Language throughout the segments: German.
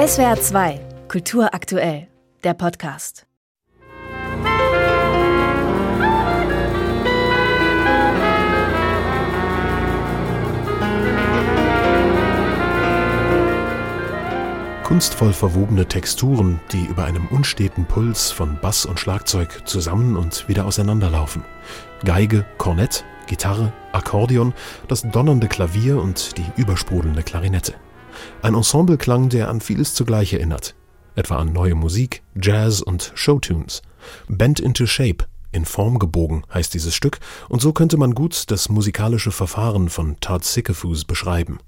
SWR 2, Kultur aktuell, der Podcast. Kunstvoll verwobene Texturen, die über einem unsteten Puls von Bass und Schlagzeug zusammen und wieder auseinanderlaufen. Geige, Kornett, Gitarre, Akkordeon, das donnernde Klavier und die übersprudelnde Klarinette. Ein Ensembleklang, der an vieles zugleich erinnert. Etwa an neue Musik, Jazz und Showtunes. Bent into Shape, in Form gebogen, heißt dieses Stück, und so könnte man gut das musikalische Verfahren von Todd Sickefus beschreiben.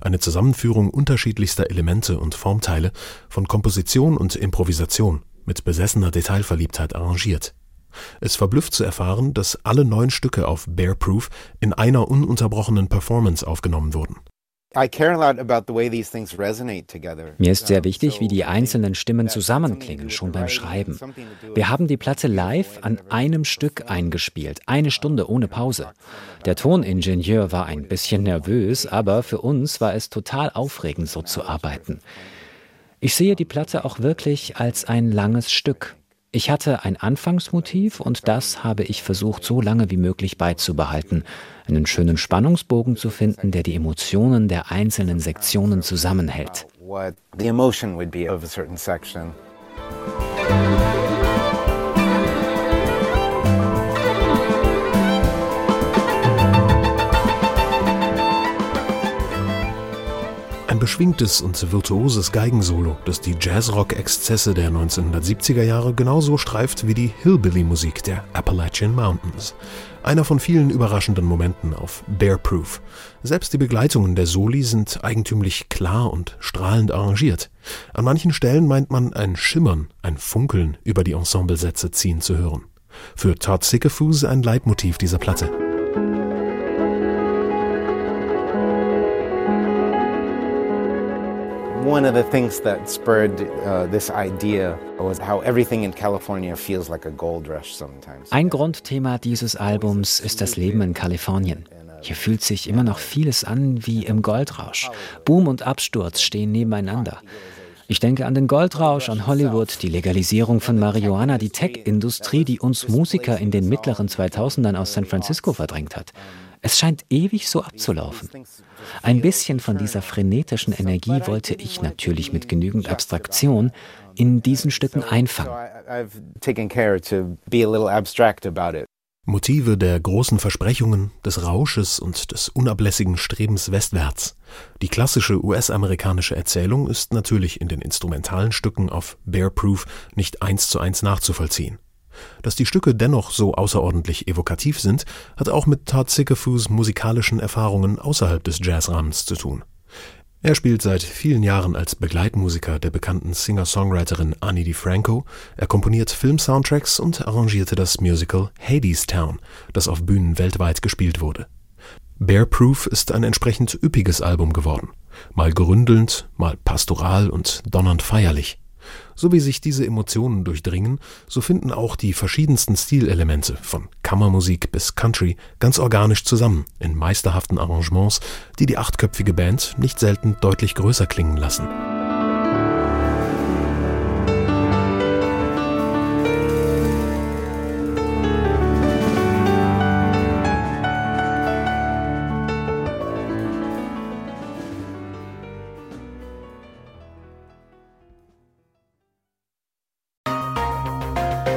Eine Zusammenführung unterschiedlichster Elemente und Formteile, von Komposition und Improvisation, mit besessener Detailverliebtheit arrangiert. Es verblüfft zu erfahren, dass alle neun Stücke auf Bear Proof in einer ununterbrochenen Performance aufgenommen wurden. Mir ist sehr wichtig, wie die einzelnen Stimmen zusammenklingen, schon beim Schreiben. Wir haben die Platte live an einem Stück eingespielt, eine Stunde ohne Pause. Der Toningenieur war ein bisschen nervös, aber für uns war es total aufregend, so zu arbeiten. Ich sehe die Platte auch wirklich als ein langes Stück. Ich hatte ein Anfangsmotiv und das habe ich versucht, so lange wie möglich beizubehalten, einen schönen Spannungsbogen zu finden, der die Emotionen der einzelnen Sektionen zusammenhält. Beschwingtes und virtuoses Geigensolo, das die Jazzrock-Exzesse der 1970er Jahre genauso streift wie die Hillbilly-Musik der Appalachian Mountains. Einer von vielen überraschenden Momenten auf Bear Proof. Selbst die Begleitungen der Soli sind eigentümlich klar und strahlend arrangiert. An manchen Stellen meint man ein Schimmern, ein Funkeln über die Ensemblesätze ziehen zu hören. Für Todd Sickefuse ein Leitmotiv dieser Platte. One of the things that spurred uh, this idea was how everything in California feels like a gold rush sometimes. Ein Grundthema dieses Albums ist das Leben in Kalifornien. Hier fühlt sich immer noch vieles an wie im Goldrausch. Boom und Absturz stehen nebeneinander. Ich denke an den Goldrausch, an Hollywood, die Legalisierung von Marihuana, die Tech-Industrie, die uns Musiker in den mittleren 2000ern aus San Francisco verdrängt hat. Es scheint ewig so abzulaufen. Ein bisschen von dieser frenetischen Energie wollte ich natürlich mit genügend Abstraktion in diesen Stücken einfangen. Motive der großen Versprechungen, des Rausches und des unablässigen Strebens westwärts. Die klassische US-amerikanische Erzählung ist natürlich in den instrumentalen Stücken auf Bear Proof nicht eins zu eins nachzuvollziehen. Dass die Stücke dennoch so außerordentlich evokativ sind, hat auch mit Todd Sickefus musikalischen Erfahrungen außerhalb des Jazzrahmens zu tun. Er spielt seit vielen Jahren als Begleitmusiker der bekannten Singer-Songwriterin Annie DiFranco, er komponiert Film-Soundtracks und arrangierte das Musical Hadestown, das auf Bühnen weltweit gespielt wurde. Bear Proof ist ein entsprechend üppiges Album geworden, mal gründelnd, mal pastoral und donnernd feierlich. So wie sich diese Emotionen durchdringen, so finden auch die verschiedensten Stilelemente von Kammermusik bis Country ganz organisch zusammen in meisterhaften Arrangements, die die achtköpfige Band nicht selten deutlich größer klingen lassen.